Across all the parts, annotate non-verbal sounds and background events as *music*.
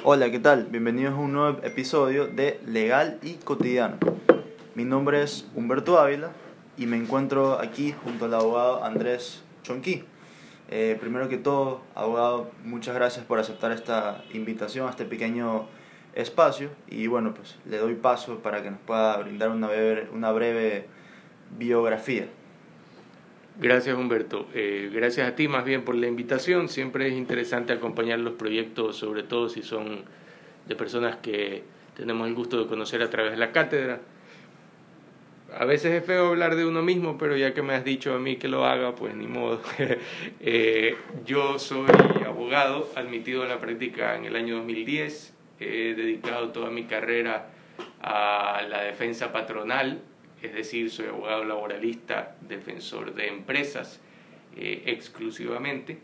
Hola, ¿qué tal? Bienvenidos a un nuevo episodio de Legal y Cotidiano. Mi nombre es Humberto Ávila y me encuentro aquí junto al abogado Andrés Chonquí. Eh, primero que todo, abogado, muchas gracias por aceptar esta invitación a este pequeño espacio y bueno, pues le doy paso para que nos pueda brindar una breve, una breve biografía. Gracias Humberto. Eh, gracias a ti más bien por la invitación. Siempre es interesante acompañar los proyectos, sobre todo si son de personas que tenemos el gusto de conocer a través de la cátedra. A veces es feo hablar de uno mismo, pero ya que me has dicho a mí que lo haga, pues ni modo. *laughs* Eh, yo soy abogado, admitido a la práctica en el año 2010. He dedicado toda mi carrera a la defensa patronal es decir, soy abogado laboralista, defensor de empresas eh, exclusivamente.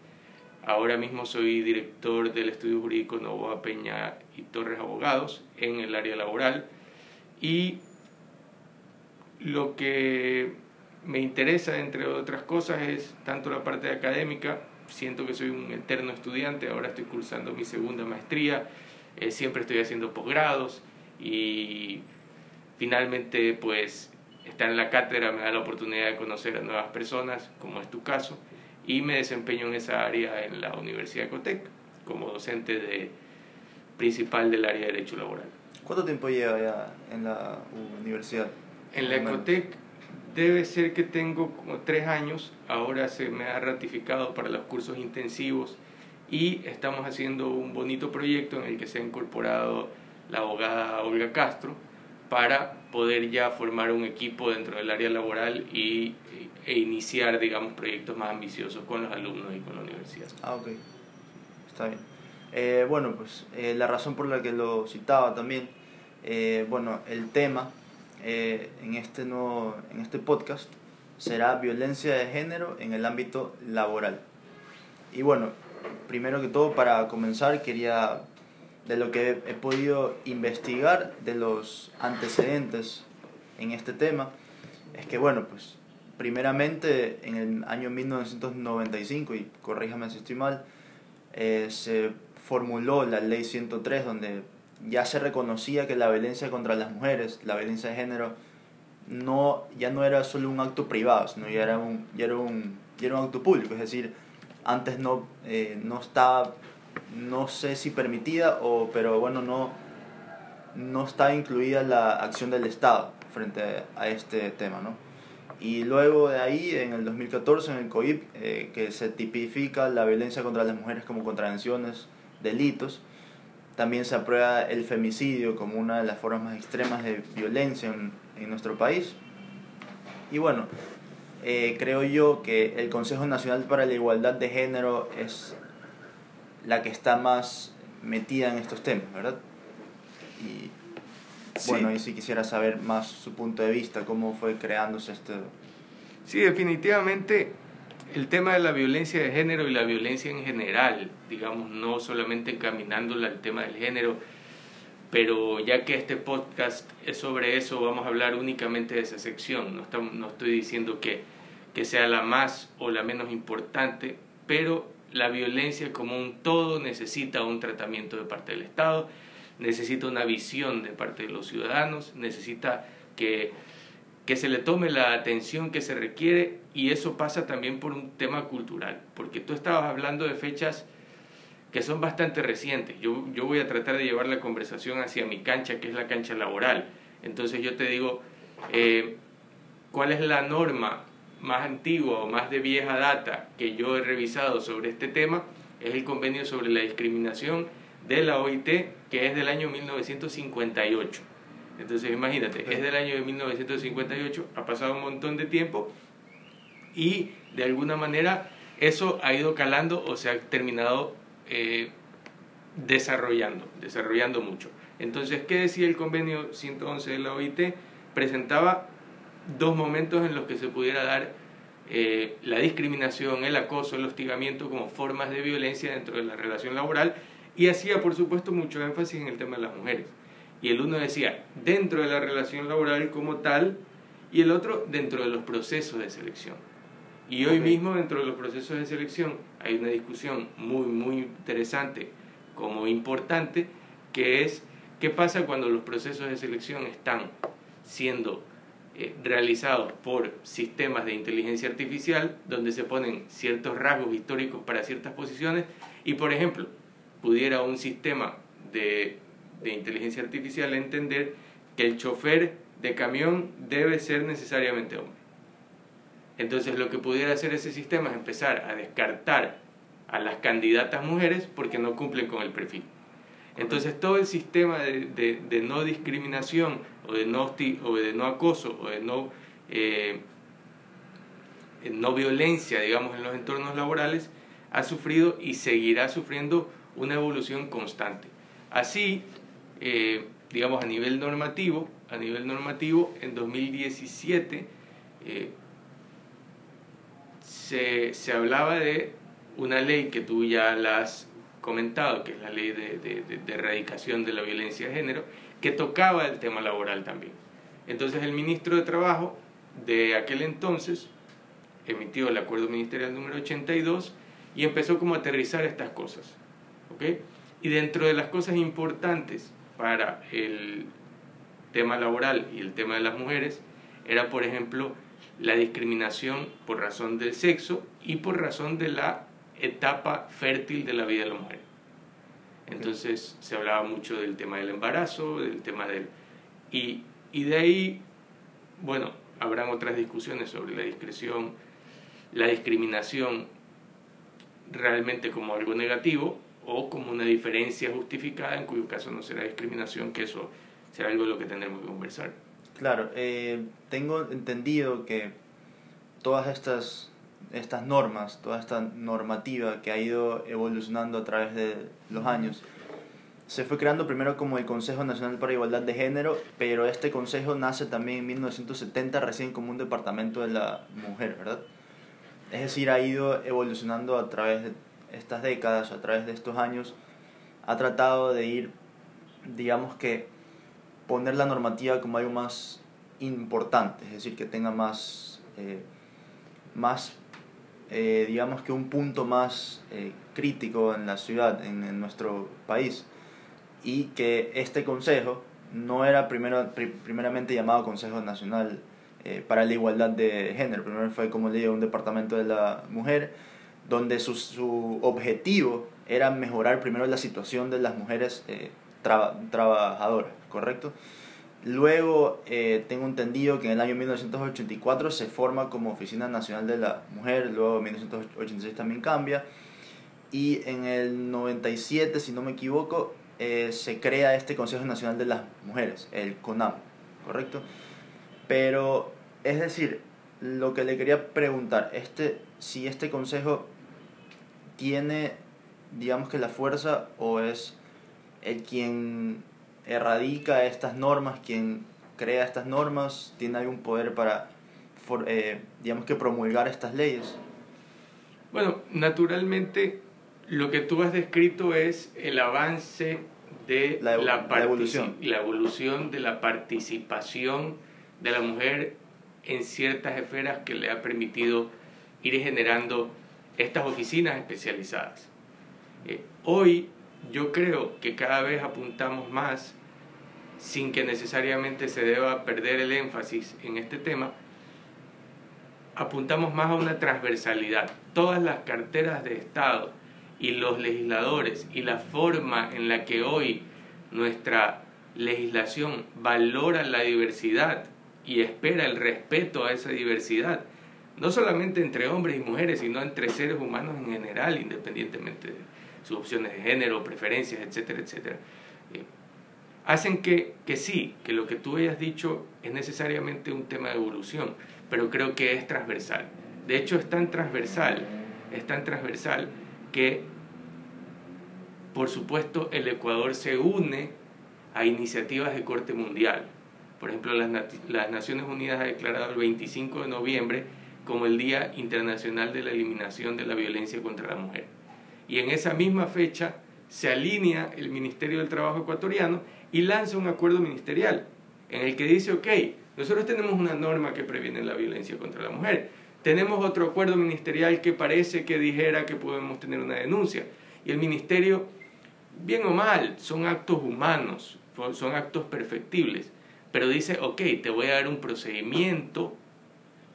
Ahora mismo soy director del estudio jurídico Novoa Peña y Torres Abogados en el área laboral. Y lo que me interesa, entre otras cosas, es tanto la parte académica, siento que soy un eterno estudiante, ahora estoy cursando mi segunda maestría, eh, siempre estoy haciendo posgrados. Y finalmente pues estar en la cátedra me da la oportunidad de conocer a nuevas personas, como es tu caso, y me desempeño en esa área en la Universidad de Cotec como docente de, principal del área de Derecho Laboral. ¿Cuánto tiempo lleva ya en la universidad? En la Ecotec debe ser que tengo como tres años, ahora se me ha ratificado para los cursos intensivos y estamos haciendo un bonito proyecto en el que se ha incorporado la abogada Olga Castro, para poder ya formar un equipo dentro del área laboral y, e iniciar, digamos, proyectos más ambiciosos con los alumnos y con la universidad. Ah, ok. Está bien. Eh, bueno, pues eh, la razón por la que lo citaba también, eh, bueno, el tema en, este nuevo, en este podcast será violencia de género en el ámbito laboral. Y bueno, primero que todo, para comenzar, quería de lo que he podido investigar de los antecedentes en este tema, es que, bueno, pues primeramente en el año 1995, y corríjame si estoy mal, eh, se formuló la ley 103 donde ya se reconocía que la violencia contra las mujeres, la violencia de género, no, ya no era solo un acto privado, sino ya era un, ya era un, ya era un acto público, es decir, antes no, eh, no estaba no sé si permitida, o, pero bueno, no, no está incluida la acción del Estado frente a este tema, ¿no? Y luego de ahí, en el 2014, en el COIP, eh, que se tipifica la violencia contra las mujeres como contravenciones, delitos, también se aprueba el femicidio como una de las formas más extremas de violencia en, en nuestro país. Y bueno, eh, creo yo que el Consejo Nacional para la Igualdad de Género es la que está más metida en estos temas, ¿verdad? Y bueno, y si quisiera saber más su punto de vista, cómo fue creándose este... Sí, definitivamente el tema de la violencia de género y la violencia en general, digamos, no solamente encaminándola al tema del género, pero ya que este podcast es sobre eso, vamos a hablar únicamente de esa sección. No, estamos, no estoy diciendo que, que sea la más o la menos importante, pero la violencia como un todo necesita un tratamiento de parte del Estado, necesita una visión de parte de los ciudadanos, necesita que, que se le tome la atención que se requiere y eso pasa también por un tema cultural, porque tú estabas hablando de fechas que son bastante recientes. Yo, yo voy a tratar de llevar la conversación hacia mi cancha, que es la cancha laboral. Entonces yo te digo, eh, ¿cuál es la norma más antiguo o más de vieja data que yo he revisado sobre este tema es el convenio sobre la discriminación de la OIT, que es del año 1958. Entonces imagínate, es del año de 1958, ha pasado un montón de tiempo y de alguna manera eso ha ido calando o se ha terminado eh, desarrollando, desarrollando mucho. Entonces, ¿qué decía el convenio 111 de la OIT? Presentaba dos momentos en los que se pudiera dar eh, la discriminación, el acoso, el hostigamiento como formas de violencia dentro de la relación laboral y hacía por supuesto mucho énfasis en el tema de las mujeres. Y el uno decía dentro de la relación laboral como tal y el otro dentro de los procesos de selección. Y hoy mismo dentro de los procesos de selección hay una discusión muy, muy interesante como importante, que es qué pasa cuando los procesos de selección están siendo eh, realizados por sistemas de inteligencia artificial, donde se ponen ciertos rasgos históricos para ciertas posiciones, y por ejemplo, pudiera un sistema de, de inteligencia artificial entender que el chofer de camión debe ser necesariamente hombre. Entonces lo que pudiera hacer ese sistema es empezar a descartar a las candidatas mujeres porque no cumplen con el perfil. Entonces todo el sistema de, de, no discriminación o de no, o de no acoso o de no, eh, no violencia, digamos, en los entornos laborales, ha sufrido y seguirá sufriendo una evolución constante. Así, eh, digamos, a nivel normativo, a nivel normativo, en 2017 eh, se, se, hablaba de una ley que tú ya la has comentado, que es la ley de, de, de, erradicación de la violencia de género, que tocaba el tema laboral también. Entonces el ministro de Trabajo de aquel entonces emitió el acuerdo ministerial número 82 y empezó como a aterrizar estas cosas. ¿okay? Y dentro de las cosas importantes para el tema laboral y el tema de las mujeres era, por ejemplo, la discriminación por razón del sexo y por razón de la etapa fértil de la vida de la mujer. Entonces se hablaba mucho del tema del embarazo, del tema del... Y, y de ahí, bueno, habrán otras discusiones sobre la discreción, la discriminación realmente como algo negativo o como una diferencia justificada, en cuyo caso no será discriminación, que eso será algo de lo que tendremos que conversar. Claro, eh, tengo entendido que todas estas, estas normas, toda esta normativa que ha ido evolucionando a través de los años, se fue creando primero como el Consejo Nacional para Igualdad de Género, pero este consejo nace también en 1970 recién como un departamento de la mujer, ¿verdad? Es decir, ha ido evolucionando a través de estas décadas, a través de estos años, ha tratado de ir, digamos que, poner la normativa como algo más importante, es decir, que tenga más, eh, más eh, digamos que un punto más eh, crítico en la ciudad, en, nuestro país, y que este consejo no era primero, primeramente llamado Consejo Nacional para la Igualdad de Género, primero fue, como le digo, un departamento de la mujer, donde su, su objetivo era mejorar primero la situación de las mujeres eh, trabajadoras, ¿correcto? Luego eh, tengo entendido que en el año 1984 se forma como Oficina Nacional de la Mujer, luego en 1986 también cambia, y en el 97, si no me equivoco, eh, se crea este Consejo Nacional de las Mujeres, el CONAM, ¿correcto? Pero, es decir, lo que le quería preguntar, este, si este consejo tiene, digamos que la fuerza o es el quien erradica estas normas, quien crea estas normas, tiene algún poder para, eh, digamos que promulgar estas leyes? Bueno, naturalmente lo que tú has descrito es el avance de la, la, la, evolución. la evolución de la participación de la mujer en ciertas esferas que le ha permitido ir generando estas oficinas especializadas. Eh, hoy yo creo que cada vez apuntamos más, sin que necesariamente se deba perder el énfasis en este tema, apuntamos más a una transversalidad. Todas las carteras de Estado y los legisladores y la forma en la que hoy nuestra legislación valora la diversidad y espera el respeto a esa diversidad, no solamente entre hombres y mujeres, sino entre seres humanos en general, independientemente de sus opciones de género, preferencias, etcétera, etcétera, hacen que, que sí, que lo que tú hayas dicho es necesariamente un tema de evolución, pero creo que es transversal. De hecho, es tan transversal, es tan transversal que, por supuesto, el Ecuador se une a iniciativas de corte mundial. Por ejemplo, las, las Naciones Unidas ha declarado el 25 de noviembre como el Día Internacional de la Eliminación de la Violencia contra la Mujer. Y en esa misma fecha se alinea el Ministerio del Trabajo ecuatoriano y lanza un acuerdo ministerial en el que dice, ok, nosotros tenemos una norma que previene la violencia contra la mujer, tenemos otro acuerdo ministerial que parece que dijera que podemos tener una denuncia. Y el ministerio bien o mal, son actos humanos, son actos perfectibles, pero dice, ok, te voy a dar un procedimiento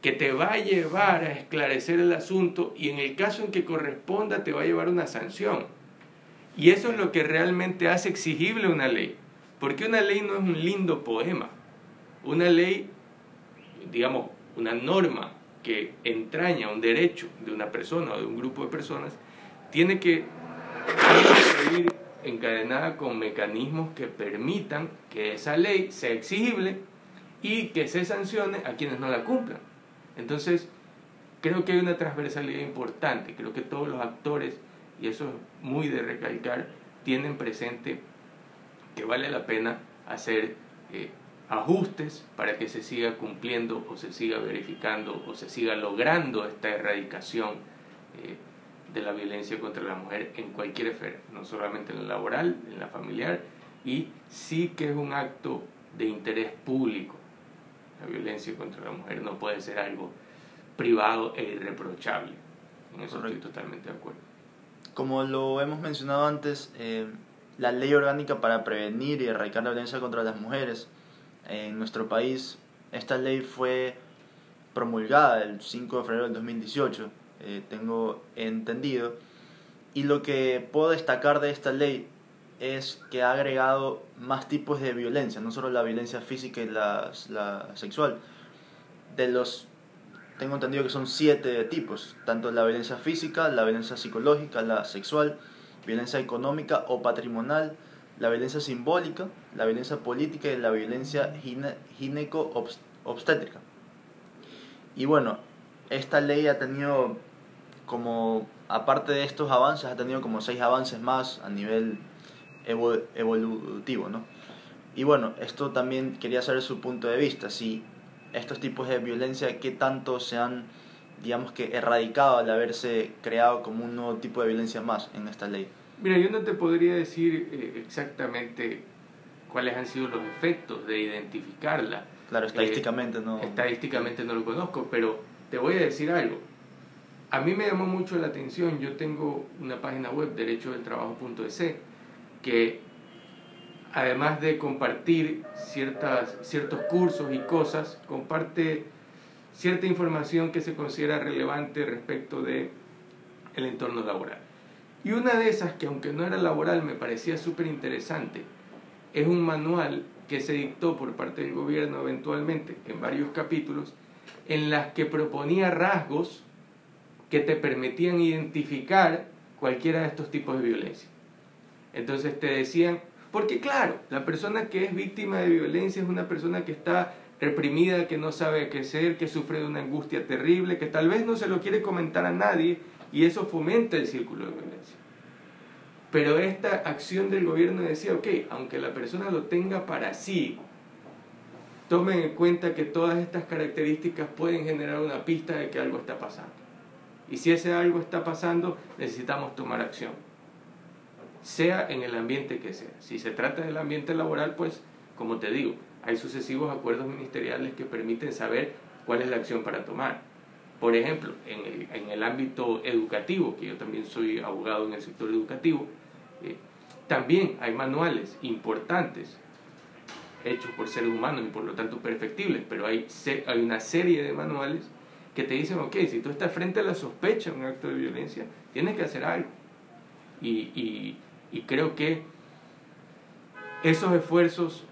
que te va a llevar a esclarecer el asunto y en el caso en que corresponda te va a llevar una sanción. Y eso es lo que realmente hace exigible una ley, porque una ley no es un lindo poema, una ley, digamos, una norma que entraña un derecho de una persona o de un grupo de personas, tiene que ir encadenada con mecanismos que permitan que esa ley sea exigible y que se sancione a quienes no la cumplan. Entonces, creo que hay una transversalidad importante, creo que todos los actores, y eso es muy de recalcar, tienen presente que vale la pena hacer eh, ajustes para que se siga cumpliendo o se siga verificando o se siga logrando esta erradicación. Eh, de la violencia contra la mujer en cualquier esfera, no solamente en la laboral, en la familiar, y sí que es un acto de interés público. La violencia contra la mujer no puede ser algo privado e irreprochable. En eso estoy totalmente de acuerdo. Como lo hemos mencionado antes, eh, la ley orgánica para prevenir y erradicar la violencia contra las mujeres en nuestro país, esta ley fue promulgada el 5 de febrero del 2018 eh, tengo entendido. Y lo que puedo destacar de esta ley es que ha agregado más tipos de violencia, no solo la violencia física y la, la sexual. De los, tengo entendido que son siete tipos, tanto la violencia física, la violencia psicológica, la sexual, violencia económica o patrimonial, la violencia simbólica, la violencia política y la violencia gineco-obstétrica. Y bueno, esta ley ha tenido como, aparte de estos avances, ha tenido como seis avances más a nivel evolutivo, ¿no? Y bueno, esto también quería saber su punto de vista, si estos tipos de violencia, qué tanto se han, digamos que, erradicado al haberse creado como un nuevo tipo de violencia más en esta ley. Mira, yo no te podría decir eh, exactamente cuáles han sido los efectos de identificarla. Claro, estadísticamente no. Estadísticamente no lo conozco, pero te voy a decir algo. A mí me llamó mucho la atención, yo tengo una página web, derechodeltrabajo.es, que además de compartir ciertas, ciertos cursos y cosas, comparte cierta información que se considera relevante respecto de el entorno laboral. Y una de esas, que aunque no era laboral, me parecía súper interesante, es un manual que se dictó por parte del gobierno eventualmente en varios capítulos, en las que proponía rasgos que te permitían identificar cualquiera de estos tipos de violencia. Entonces te decían, porque claro, la persona que es víctima de violencia es una persona que está reprimida, que no sabe qué ser, que sufre de una angustia terrible, que tal vez no se lo quiere comentar a nadie y eso fomenta el círculo de violencia. Pero esta acción del gobierno decía, ok, aunque la persona lo tenga para sí, tomen en cuenta que todas estas características pueden generar una pista de que algo está pasando. Y si ese algo está pasando, necesitamos tomar acción. Sea en el ambiente que sea. Si se trata del ambiente laboral, pues, como te digo, hay sucesivos acuerdos ministeriales que permiten saber cuál es la acción para tomar. Por ejemplo, en el, en el ámbito educativo, que yo también soy abogado en el sector educativo, eh, también hay manuales importantes hechos por seres humanos y por lo tanto perfectibles, pero hay, hay una serie de manuales que te dicen, ok, si tú estás frente a la sospecha de un acto de violencia, tienes que hacer algo. Y, y, creo que esos esfuerzos,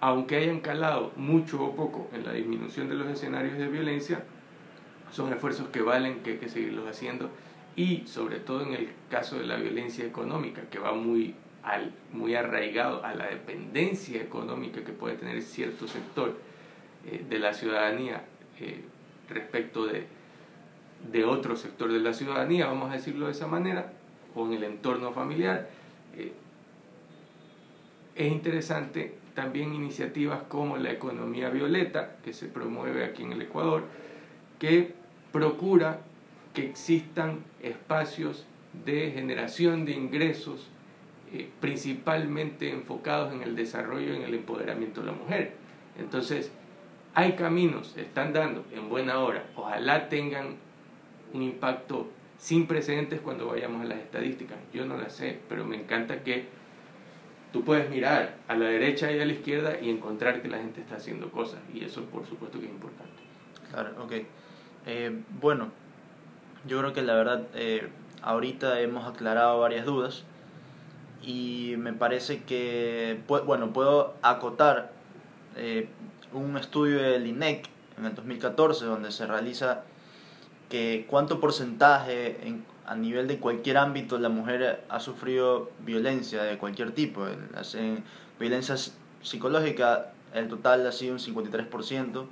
aunque hayan calado mucho o poco en la disminución de los escenarios de violencia, son esfuerzos que valen, que hay que seguirlos haciendo. Y sobre todo en el caso de la violencia económica, que va muy, muy arraigado a la dependencia económica que puede tener cierto sector eh, de la ciudadanía. Eh, respecto de, de otro sector de la ciudadanía, vamos a decirlo de esa manera, o en el entorno familiar. Eh, es interesante también iniciativas como la economía violeta, que se promueve aquí en el Ecuador, que procura que existan espacios de generación de ingresos eh, principalmente enfocados en el desarrollo y en el empoderamiento de la mujer. Entonces, hay caminos, están dando en buena hora, ojalá tengan un impacto sin precedentes cuando vayamos a las estadísticas. Yo no las sé, pero me encanta que tú puedes mirar a la derecha y a la izquierda y encontrar que la gente está haciendo cosas. Y eso por supuesto que es importante. Claro, ok. Eh, bueno, yo creo que la verdad eh, ahorita hemos aclarado varias dudas y me parece que, bueno, puedo acotar eh, un estudio del INEC en el 2014 donde se realiza que cuánto porcentaje en, a nivel de cualquier ámbito la mujer ha sufrido violencia de cualquier tipo. En violencia psicológica el total ha sido un 53%,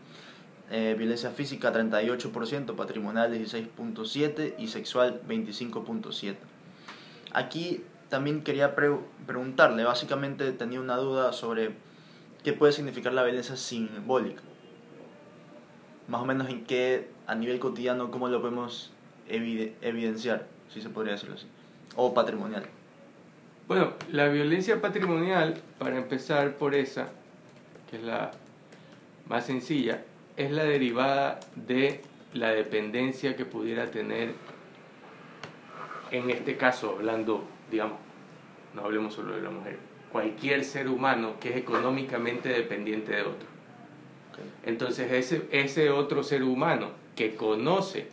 eh, violencia física 38%, patrimonial 16.7% y sexual 25.7%. Aquí también quería preguntarle, básicamente tenía una duda sobre qué puede significar la violencia simbólica. Más o menos en qué, a nivel cotidiano, cómo lo podemos evidenciar, si se podría decirlo así, o patrimonial. Bueno, la violencia patrimonial, para empezar por esa, que es la más sencilla, es la derivada de la dependencia que pudiera tener, en este caso, hablando digamos, no hablemos solo de la mujer, cualquier ser humano que es económicamente dependiente de otro. Entonces ese, ese otro ser humano que conoce,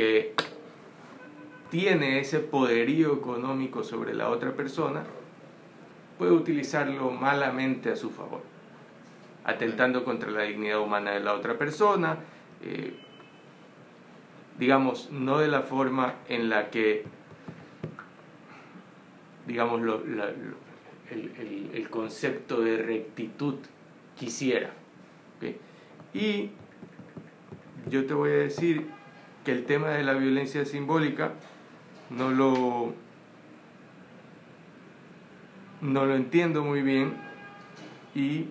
que tiene ese poderío económico sobre la otra persona, puede utilizarlo malamente a su favor, atentando contra la dignidad humana de la otra persona, eh, digamos, no de la forma en la que digamos, lo, el, el, concepto de rectitud quisiera. Y yo te voy a decir que el tema de la violencia simbólica no lo, no lo entiendo muy bien y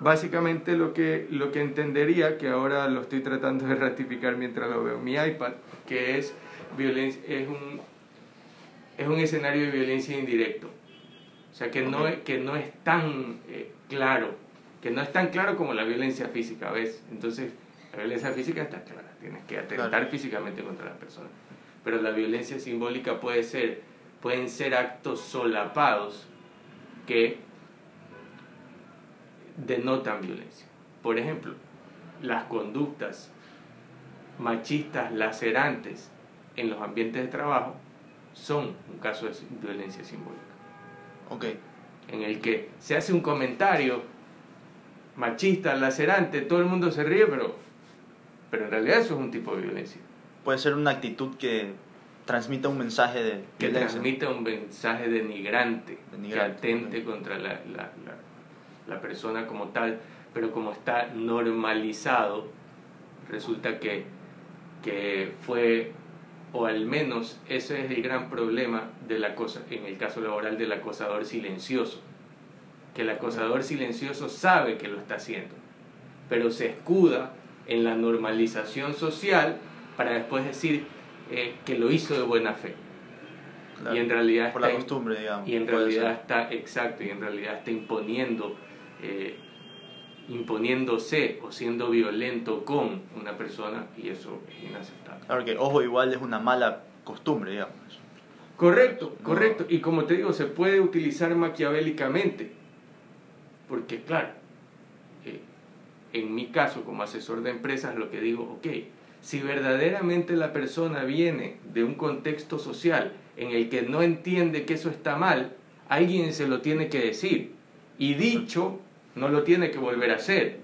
básicamente lo que, lo que entendería, que ahora lo estoy tratando de ratificar mientras lo veo en mi iPad, que es, violencia, es un, es un escenario de violencia indirecto. O sea, que, no, que no es tan eh, claro, que no es tan claro como la violencia física, ¿ves? Entonces, la violencia física está clara, tienes que atentar físicamente contra la persona. Pero la violencia simbólica puede ser, pueden ser actos solapados que denotan violencia. Por ejemplo, las conductas machistas lacerantes en los ambientes de trabajo son un caso de violencia simbólica. Ok. En el que se hace un comentario machista, lacerante, todo el mundo se ríe, pero, pero en realidad eso es un tipo de violencia. Puede ser una actitud que transmita un mensaje de que transmita un mensaje denigrante, que atente contra la, la, la, persona como tal, pero como está normalizado, resulta que, que fue o al menos ese es el gran problema de la cosa, en el caso laboral del acosador silencioso, que el acosador silencioso sabe que lo está haciendo, pero se escuda en la normalización social para después decir eh, que lo hizo de buena fe. y en realidad por la costumbre, digamos. Y en realidad está, exacto, y en realidad está imponiendo eh, imponiéndose o siendo violento con una persona y eso es inaceptable. Claro que, ojo, igual es una mala costumbre, digamos. Correcto, correcto. Y como te digo, se puede utilizar maquiavélicamente. Porque, claro, en mi caso como asesor de empresas, lo que digo, ok, si verdaderamente la persona viene de un contexto social en el que no entiende que eso está mal, alguien se lo tiene que decir. Y dicho, no lo tiene que volver a hacer.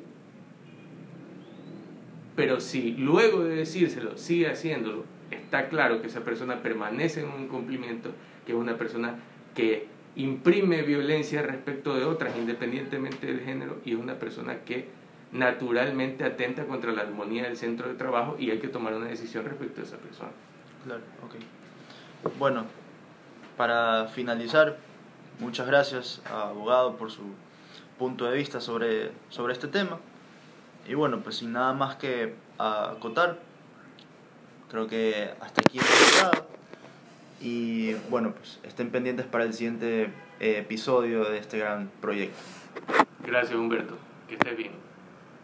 Pero si luego de decírselo sigue haciéndolo, está claro que esa persona permanece en un incumplimiento, que es una persona que imprime violencia respecto de otras independientemente del género y es una persona que naturalmente atenta contra la armonía del centro de trabajo y hay que tomar una decisión respecto a esa persona. Claro, ok. Bueno, para finalizar, muchas gracias, abogado, por su punto de vista sobre, sobre este tema. Y bueno, pues sin nada más que acotar, creo que hasta aquí hemos Y bueno, pues estén pendientes para el siguiente eh, episodio de este gran proyecto. Gracias Humberto, que estés bien.